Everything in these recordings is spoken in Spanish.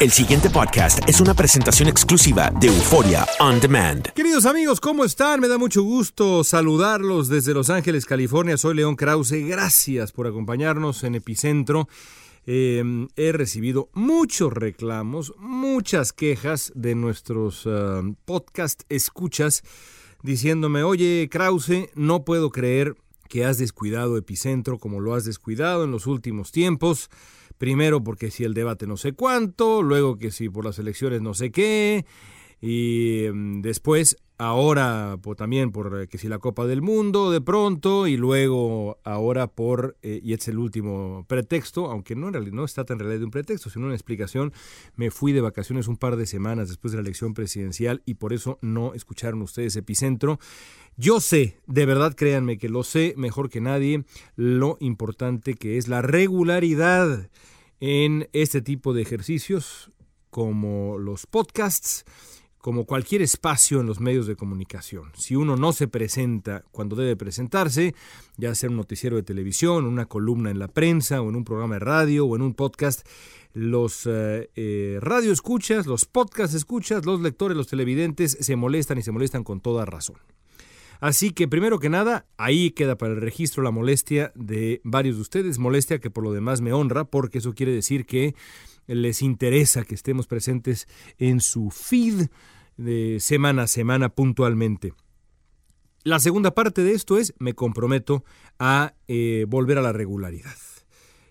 El siguiente podcast es una presentación exclusiva de Euforia On Demand. Queridos amigos, ¿cómo están? Me da mucho gusto saludarlos desde Los Ángeles, California. Soy León Krause. Gracias por acompañarnos en Epicentro. Eh, he recibido muchos reclamos, muchas quejas de nuestros uh, podcast escuchas diciéndome, oye Krause, no puedo creer que has descuidado Epicentro como lo has descuidado en los últimos tiempos. Primero porque si el debate no sé cuánto, luego que si por las elecciones no sé qué, y mm, después ahora pues, también por que si la Copa del Mundo de pronto, y luego ahora por, eh, y es el último pretexto, aunque no, en realidad, no está tan en realidad de un pretexto, sino una explicación, me fui de vacaciones un par de semanas después de la elección presidencial y por eso no escucharon ustedes Epicentro. Yo sé, de verdad créanme que lo sé mejor que nadie, lo importante que es la regularidad en este tipo de ejercicios como los podcasts, como cualquier espacio en los medios de comunicación. Si uno no se presenta cuando debe presentarse, ya sea un noticiero de televisión, una columna en la prensa, o en un programa de radio, o en un podcast, los eh, eh, radio escuchas, los podcast escuchas, los lectores, los televidentes se molestan y se molestan con toda razón. Así que primero que nada, ahí queda para el registro la molestia de varios de ustedes, molestia que por lo demás me honra, porque eso quiere decir que les interesa que estemos presentes en su feed de semana a semana puntualmente. La segunda parte de esto es, me comprometo a eh, volver a la regularidad.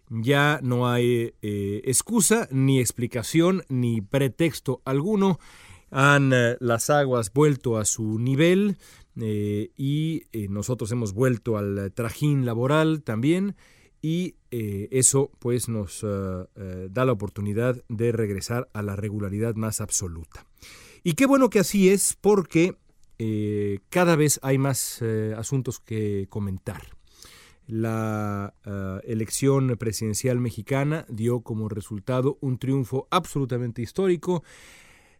Ya no hay eh, excusa, ni explicación, ni pretexto alguno. Han eh, las aguas vuelto a su nivel y nosotros hemos vuelto al trajín laboral también y eh, eso pues nos da la oportunidad de regresar a la regularidad más absoluta. Y qué bueno que así es porque cada vez hay más asuntos que comentar. La elección presidencial mexicana dio como resultado un triunfo absolutamente histórico,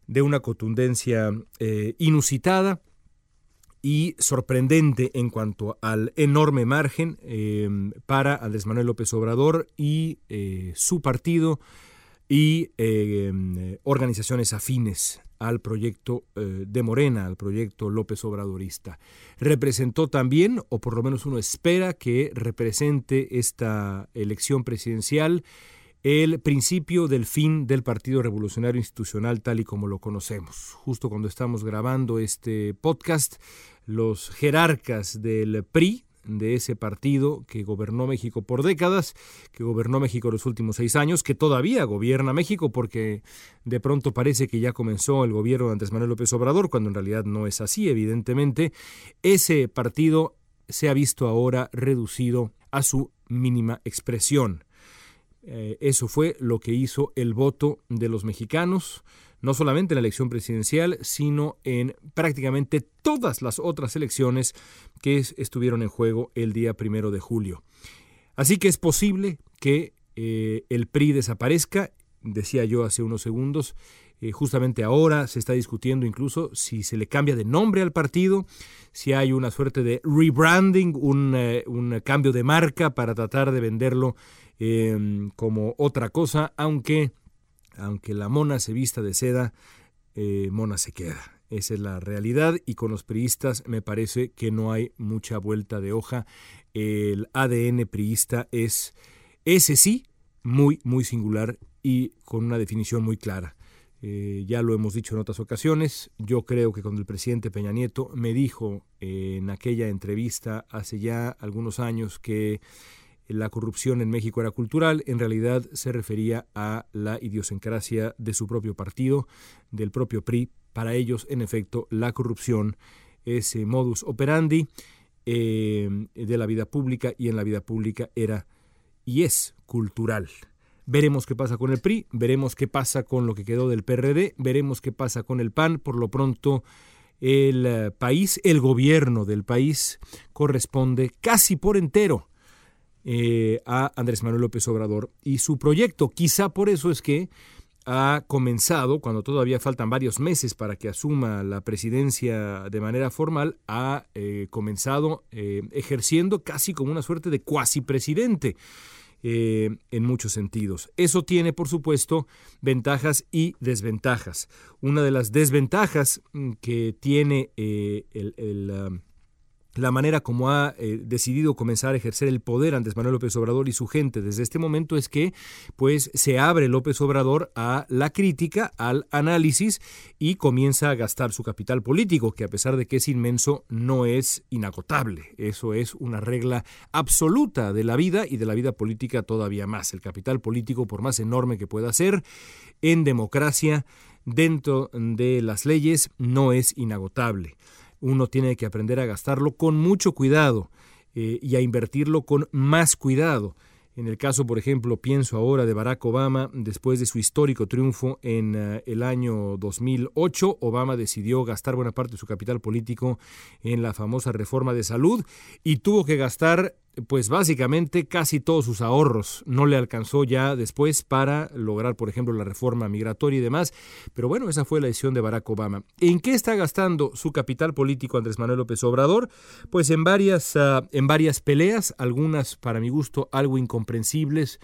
de una contundencia inusitada, y sorprendente en cuanto al enorme margen em, para Andrés Manuel López Obrador y eh, su partido y em, organizaciones afines al proyecto eh, de Morena, al proyecto López Obradorista. Representó también, o por lo menos uno espera que represente esta elección presidencial, el principio del fin del Partido Revolucionario Institucional tal y como lo conocemos. Justo cuando estamos grabando este podcast, los jerarcas del PRI, de ese partido que gobernó México por décadas, que gobernó México los últimos seis años, que todavía gobierna México porque de pronto parece que ya comenzó el gobierno de Andrés Manuel López Obrador, cuando en realidad no es así, evidentemente, ese partido se ha visto ahora reducido a su mínima expresión. Eh, eso fue lo que hizo el voto de los mexicanos, no solamente en la elección presidencial, sino en prácticamente todas las otras elecciones que estuvieron en juego el día primero de julio. Así que es posible que eh, el PRI desaparezca, decía yo hace unos segundos, eh, justamente ahora se está discutiendo incluso si se le cambia de nombre al partido, si hay una suerte de rebranding, un, un cambio de marca para tratar de venderlo Em, como otra cosa, aunque, aunque la mona se vista de seda, eh, mona se queda. Esa es la realidad y con los priistas me parece que no hay mucha vuelta de hoja. El ADN priista es ese sí, muy, muy singular y con una definición muy clara. Eh, ya lo hemos dicho en otras ocasiones, yo creo que cuando el presidente Peña Nieto me dijo en aquella entrevista hace ya algunos años que la corrupción en México era cultural, en realidad se refería a la idiosincrasia de su propio partido, del propio PRI. Para ellos, en efecto, la corrupción es modus operandi eh, de la vida pública y en la vida pública era y es cultural. Veremos qué pasa con el PRI, veremos qué pasa con lo que quedó del PRD, veremos qué pasa con el PAN. Por lo pronto, el eh, país, el gobierno del país, corresponde casi por entero eh, a Andrés Manuel López Obrador y su proyecto. Quizá por eso es que ha comenzado, cuando todavía faltan varios meses para que asuma la presidencia de manera formal, ha eh, comenzado eh, ejerciendo casi como una suerte de cuasi presidente. en muchos sentidos. Eso tiene, por supuesto, ventajas y desventajas. Una de las desventajas mm, que tiene el, um, la manera como ha eh, decidido comenzar a ejercer el poder Andrés Manuel López Obrador y su gente desde este momento es que pues se abre López Obrador a la crítica, al análisis y comienza a gastar su capital político, que a pesar de que es inmenso no es inagotable. Eso es una regla absoluta de la vida y de la vida política todavía más. El capital político, por más enorme que pueda ser, en democracia, dentro de las leyes, no es inagotable uno tiene que aprender a gastarlo con mucho cuidado eh, y a invertirlo con más cuidado. En el caso, por ejemplo, pienso ahora de Barack Obama, después de su histórico triunfo en eh, el año 2008, Obama decidió gastar buena parte de su capital político en la famosa reforma de salud y tuvo que gastar pues básicamente casi todos sus ahorros no le alcanzó ya después para lograr, por ejemplo, la reforma migratoria y demás. Pero bueno, esa fue la decisión de Barack Obama. ¿En qué está gastando su capital político Andrés Manuel López Obrador? Pues en varias, ah, en varias peleas, algunas para mi gusto algo incomprensibles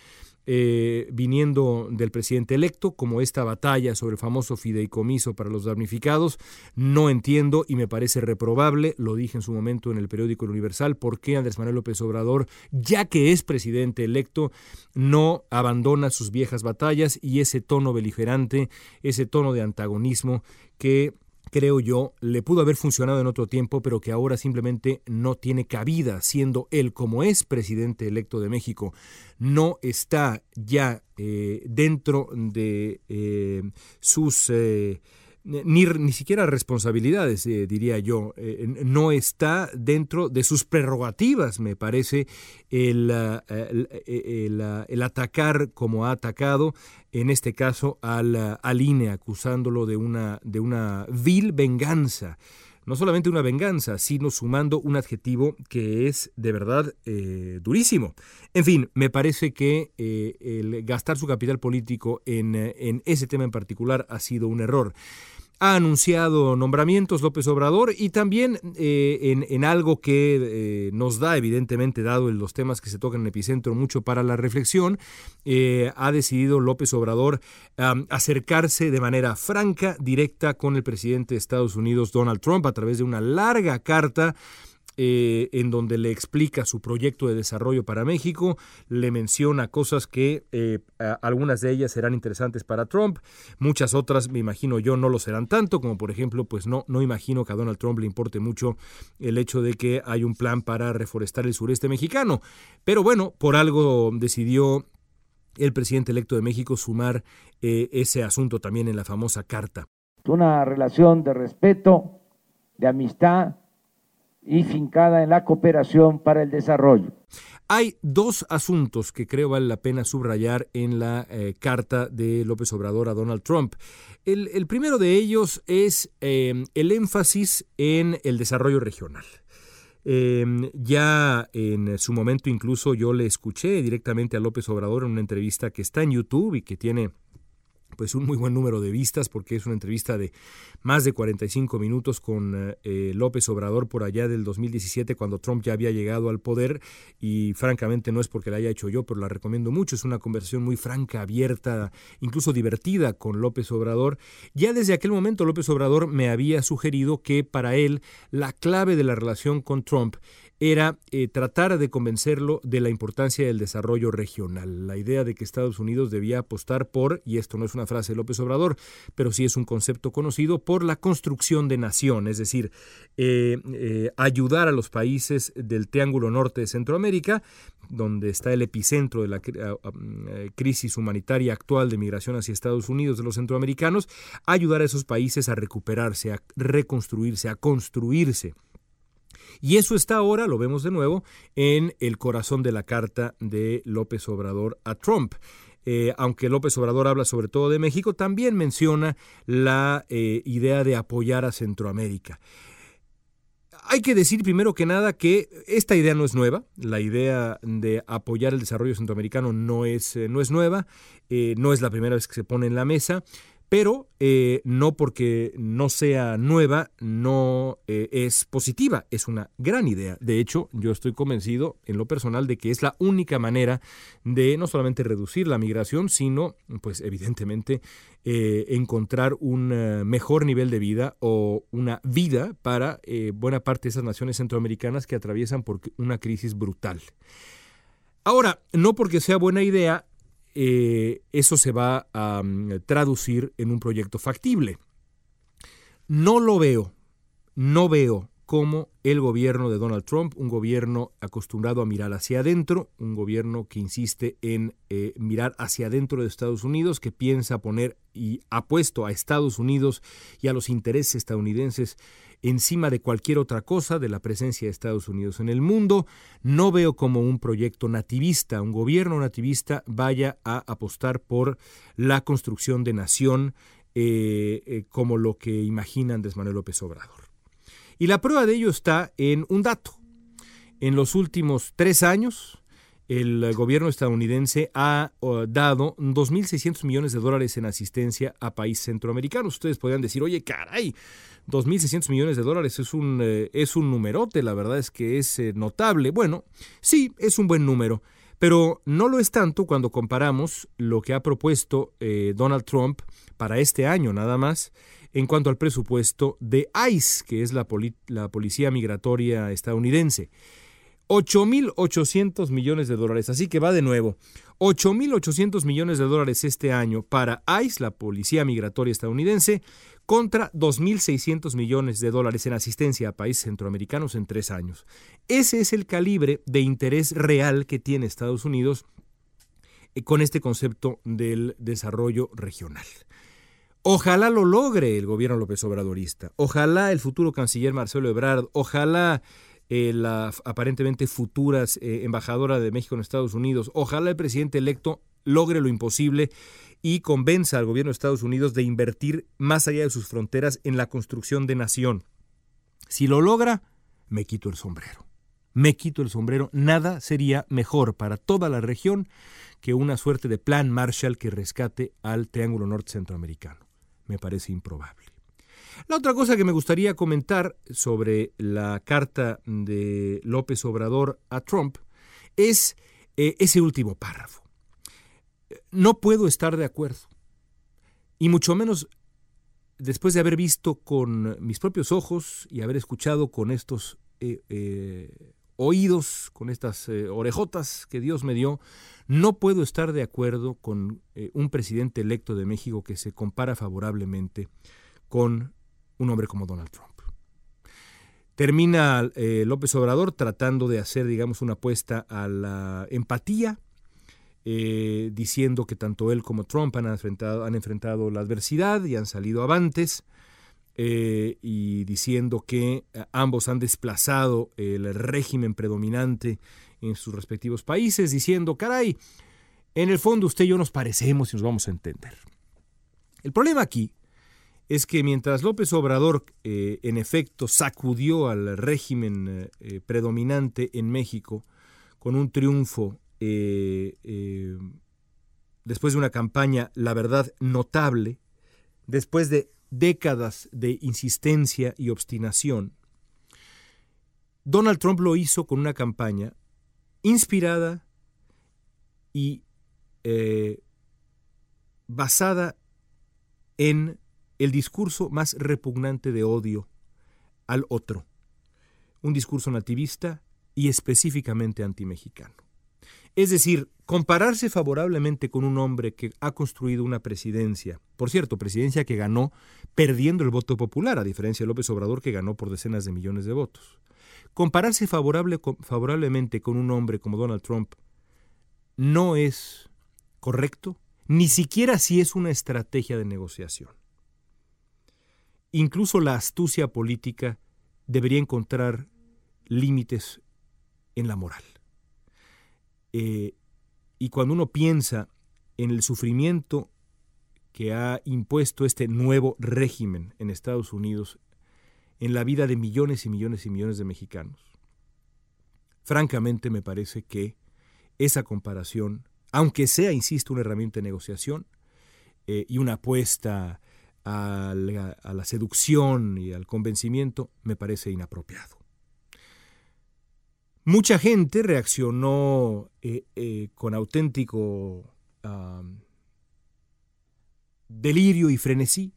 eh, viniendo del presidente electo, como esta batalla sobre el famoso fideicomiso para los damnificados. No entiendo y me parece reprobable, lo dije en su momento en el periódico El Universal, por qué Andrés Manuel López Obrador, ya que es presidente electo, no abandona sus viejas batallas y ese tono beligerante, ese tono de antagonismo que creo yo, le pudo haber funcionado en otro tiempo, pero que ahora simplemente no tiene cabida, siendo él, como es presidente electo de México, no está ya eh, dentro de eh, sus... Eh, ni, ni, siquiera responsabilidades, diría yo. no está dentro de sus prerrogativas, me parece, el, el, atacar como ha atacado, en este caso al, al INE, acusándolo de una, de una vil venganza no solamente una venganza, sino sumando un adjetivo que es de verdad eh, durísimo. En fin, me parece que eh, el gastar su capital político en, eh, en ese tema en particular ha sido un error ha anunciado nombramientos López Obrador y también eh, en, algo que eh, nos da, evidentemente, dado los temas que se tocan en Epicentro, mucho para la reflexión, eh, ha decidido López Obrador acercarse de manera franca, directa con el presidente de Estados Unidos, Donald Trump, a través de una larga carta eh, en donde le explica su proyecto de desarrollo para México, le menciona cosas que eh, algunas de ellas serán interesantes para Trump, muchas otras me imagino yo no lo serán tanto, como por ejemplo, pues no, no imagino que a Donald Trump le importe mucho el hecho de que hay un plan para reforestar el sureste mexicano, pero bueno, por algo decidió el presidente electo de México sumar eh, ese asunto también en la famosa carta. Una relación de respeto, de amistad, y fincada en la cooperación para el desarrollo. Hay dos asuntos que creo vale la pena subrayar en la eh, carta de López Obrador a Donald Trump. El, primero de ellos es em, el énfasis en el desarrollo regional. Em, ya en su momento incluso yo le escuché directamente a López Obrador en una entrevista que está en YouTube y que tiene pues un muy buen número de vistas porque es una entrevista de más de 45 minutos con eh, López Obrador por allá del 2017 cuando Trump ya había llegado al poder y francamente no es porque la haya hecho yo, pero la recomiendo mucho, es una conversación muy franca, abierta, incluso divertida con López Obrador. Ya desde aquel momento López Obrador me había sugerido que para él la clave de la relación con Trump era eh, tratar de convencerlo de la importancia del desarrollo regional, la idea de que Estados Unidos debía apostar por, y esto no es una frase de López Obrador, pero sí es un concepto conocido, por la construcción de nación, es decir, eh, eh, ayudar a los países del Triángulo Norte de Centroamérica, donde está el epicentro de la crisis humanitaria actual de migración hacia Estados Unidos de los centroamericanos, ayudar a esos países a recuperarse, a reconstruirse, a construirse. Y eso está ahora, lo vemos de nuevo, en el corazón de la carta de López Obrador a Trump. Eh, aunque López Obrador habla sobre todo de México, también menciona la eh, idea de apoyar a Centroamérica. Hay que decir primero que nada que esta idea no es nueva, la idea de apoyar el desarrollo centroamericano no es, eh, no es nueva, no es la primera vez que se pone en la mesa pero eh, no porque no sea nueva, no eh, es positiva, es una gran idea. De hecho, yo estoy convencido en lo personal de que es la única manera de no solamente reducir la migración, sino, pues evidentemente, eh, encontrar un mejor nivel de vida o una vida para buena parte de esas naciones centroamericanas que atraviesan por una crisis brutal. Ahora, no porque sea buena idea, eh, eso se va a mm, traducir en un proyecto factible. No lo veo, no veo cómo el gobierno de Donald Trump, un gobierno acostumbrado a mirar hacia adentro, un gobierno que insiste en eh, mirar hacia adentro de Estados Unidos, que piensa poner y ha puesto a Estados Unidos y a los intereses estadounidenses encima de cualquier otra cosa de la presencia de Estados Unidos en el mundo. No veo como un proyecto nativista, un gobierno nativista vaya a apostar por la construcción de nación eh, eh, como lo que imagina Andrés López Obrador. Y la prueba de ello está en un dato. En los últimos tres años, el gobierno estadounidense ha dado 2.600 millones de dólares en asistencia a países centroamericanos. Ustedes podrían decir, oye, caray, 2.600 millones de dólares es un, eh, es un numerote, la verdad es que es eh, notable. Bueno, sí, es un buen número, pero no lo es tanto cuando comparamos lo que ha propuesto eh, Donald Trump para este año nada más en cuanto al presupuesto de ICE, que es la, la Policía Migratoria estadounidense. 8.800 millones de dólares. Así que va de nuevo. 8.800 millones de dólares este año para ICE, la Policía Migratoria estadounidense, contra 2.600 millones de dólares en asistencia a países centroamericanos en tres años. Ese es el calibre de interés real que tiene Estados Unidos eh, con este concepto del desarrollo regional. Ojalá lo logre el gobierno López Obradorista. Ojalá el futuro canciller Marcelo Ebrard, ojalá eh, la aparentemente futura eh, embajadora de México en Estados Unidos, ojalá el presidente electo logre lo imposible y convenza al gobierno de Estados Unidos de invertir más allá de sus fronteras en la construcción de nación. Si lo logra, me quito el sombrero. Me quito el sombrero. Nada sería mejor para toda la región que una suerte de plan Marshall que rescate al Triángulo Norte Centroamericano me parece improbable. La otra cosa que me gustaría comentar sobre la carta de López Obrador a Trump es eh, ese último párrafo. No puedo estar de acuerdo, y mucho menos después de haber visto con mis propios ojos y haber escuchado con estos eh, eh, oídos, con estas eh, orejotas que Dios me dio, no puedo estar de acuerdo con eh, un presidente electo de México que se compara favorablemente con un hombre como Donald Trump. Termina eh, López Obrador tratando de hacer, digamos, una apuesta a la empatía, diciendo que tanto él como Trump han enfrentado, han enfrentado la adversidad y han salido avantes. eh, y diciendo que eh, ambos han desplazado el régimen predominante en sus respectivos países, diciendo, caray, en el fondo usted y yo nos parecemos y nos vamos a entender. El problema aquí es que mientras López Obrador eh, en efecto sacudió al régimen predominante en México con un triunfo después de una campaña, la verdad, notable, después de décadas de insistencia y obstinación, Donald Trump lo hizo con una campaña inspirada y eh, basada en el discurso más repugnante de odio al otro, un discurso nativista y específicamente antimexicano. Es decir, compararse favorablemente con un hombre que ha construido una presidencia, por cierto, presidencia que ganó perdiendo el voto popular, a diferencia de López Obrador que ganó por decenas de millones de votos. Compararse favorable, favorablemente con un hombre como Donald Trump no es correcto, ni siquiera si es una estrategia de negociación. Incluso la astucia política debería encontrar límites en la moral. Eh, y cuando uno piensa en el sufrimiento que ha impuesto este nuevo régimen en Estados Unidos en la vida de millones y millones y millones de mexicanos, francamente me parece que esa comparación, aunque sea, insisto, una herramienta de negociación eh, y una apuesta a la seducción y al convencimiento, me parece inapropiado. Mucha gente reaccionó eh, eh, con auténtico delirio y frenesí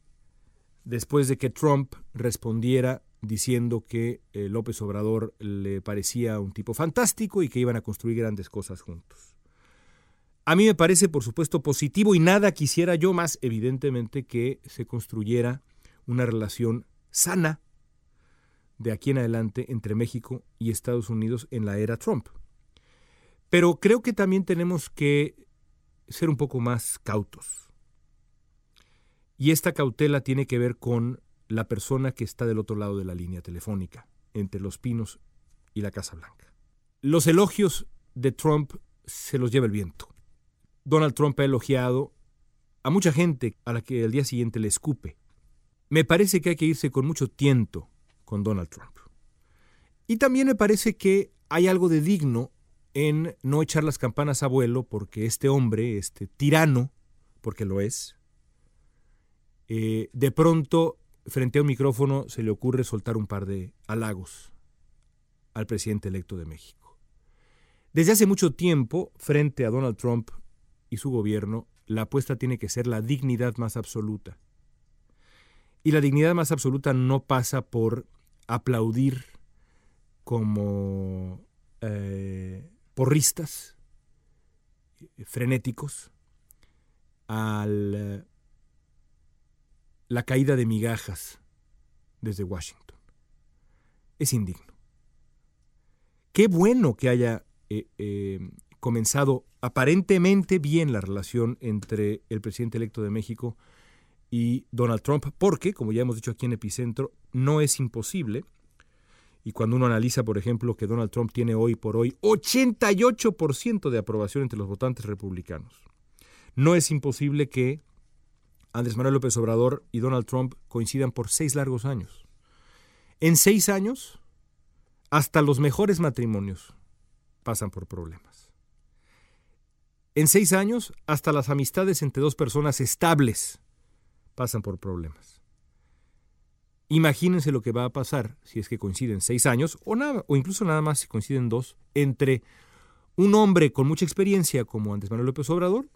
después de que Trump respondiera diciendo que eh, López Obrador le parecía un tipo fantástico y que iban a construir grandes cosas juntos. A mí me parece, por supuesto, positivo y nada quisiera yo más, evidentemente, que se construyera una relación sana de aquí en adelante entre México y Estados Unidos en la era Trump. Pero creo que también tenemos que ser un poco más cautos. Y esta cautela tiene que ver con la persona que está del otro lado de la línea telefónica, entre Los Pinos y la Casa Blanca. Los elogios de Trump se los lleva el viento. Donald Trump ha elogiado a mucha gente a la que el día siguiente le escupe. Me parece que hay que irse con mucho tiento con Donald Trump. Y también me parece que hay algo de digno en no echar las campanas a vuelo porque este hombre, este tirano, porque lo es, eh, de pronto frente a un micrófono se le ocurre soltar un par de halagos al presidente electo de México. Desde hace mucho tiempo, frente a Donald Trump y su gobierno, la apuesta tiene que ser la dignidad más absoluta. Y la dignidad más absoluta no pasa por aplaudir como eh, porristas frenéticos a la caída de migajas desde Washington. Es indigno. Qué bueno que haya eh, eh, comenzado aparentemente bien la relación entre el presidente electo de México y Donald Trump, porque, como ya hemos dicho aquí en Epicentro, no es imposible. Y cuando uno analiza, por ejemplo, que Donald Trump tiene hoy por hoy 88% de aprobación entre los votantes republicanos, no es imposible que Andrés Manuel López Obrador y Donald Trump coincidan por seis largos años. En seis años, hasta los mejores matrimonios pasan por problemas. En seis años, hasta las amistades entre dos personas estables pasan por problemas. Imagínense lo que va a pasar si es que coinciden seis años o, nada, o incluso nada más si coinciden dos entre un hombre con mucha experiencia como Andrés Manuel López Obrador,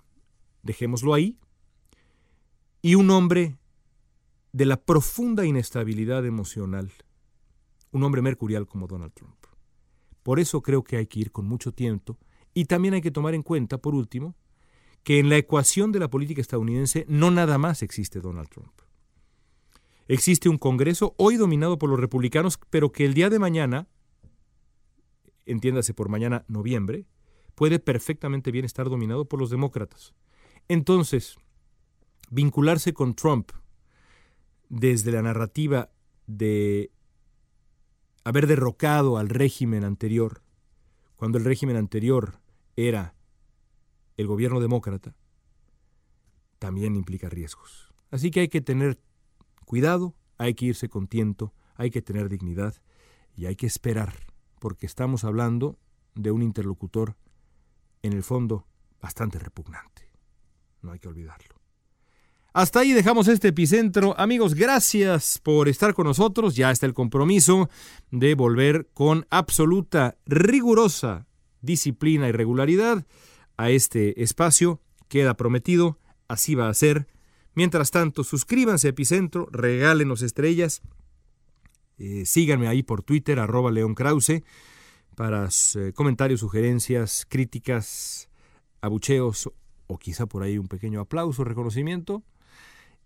dejémoslo ahí, y un hombre de la profunda inestabilidad emocional, un hombre mercurial como Donald Trump. Por eso creo que hay que ir con mucho tiempo y también hay que tomar en cuenta, por último, que en la ecuación de la política estadounidense no nada más existe Donald Trump. Existe un Congreso hoy dominado por los republicanos, pero que el día de mañana, entiéndase por mañana noviembre, puede perfectamente bien estar dominado por los demócratas. Entonces, vincularse con Trump desde la narrativa de haber derrocado al régimen anterior, cuando el régimen anterior era el gobierno demócrata, también implica riesgos. Así que hay que tener cuidado, hay que irse con tiento, hay que tener dignidad y hay que esperar, porque estamos hablando de un interlocutor en el fondo bastante repugnante. No hay que olvidarlo. Hasta ahí dejamos este epicentro. Amigos, gracias por estar con nosotros. Ya está el compromiso de volver con absoluta, rigurosa disciplina y regularidad a este espacio. Queda prometido, así va a ser. Mientras tanto, suscríbanse a Epicentro, regálenos estrellas. Eh, síganme ahí por Twitter, arroba León Krause, para eh, comentarios, sugerencias, críticas, abucheos o quizá por ahí un pequeño aplauso, reconocimiento.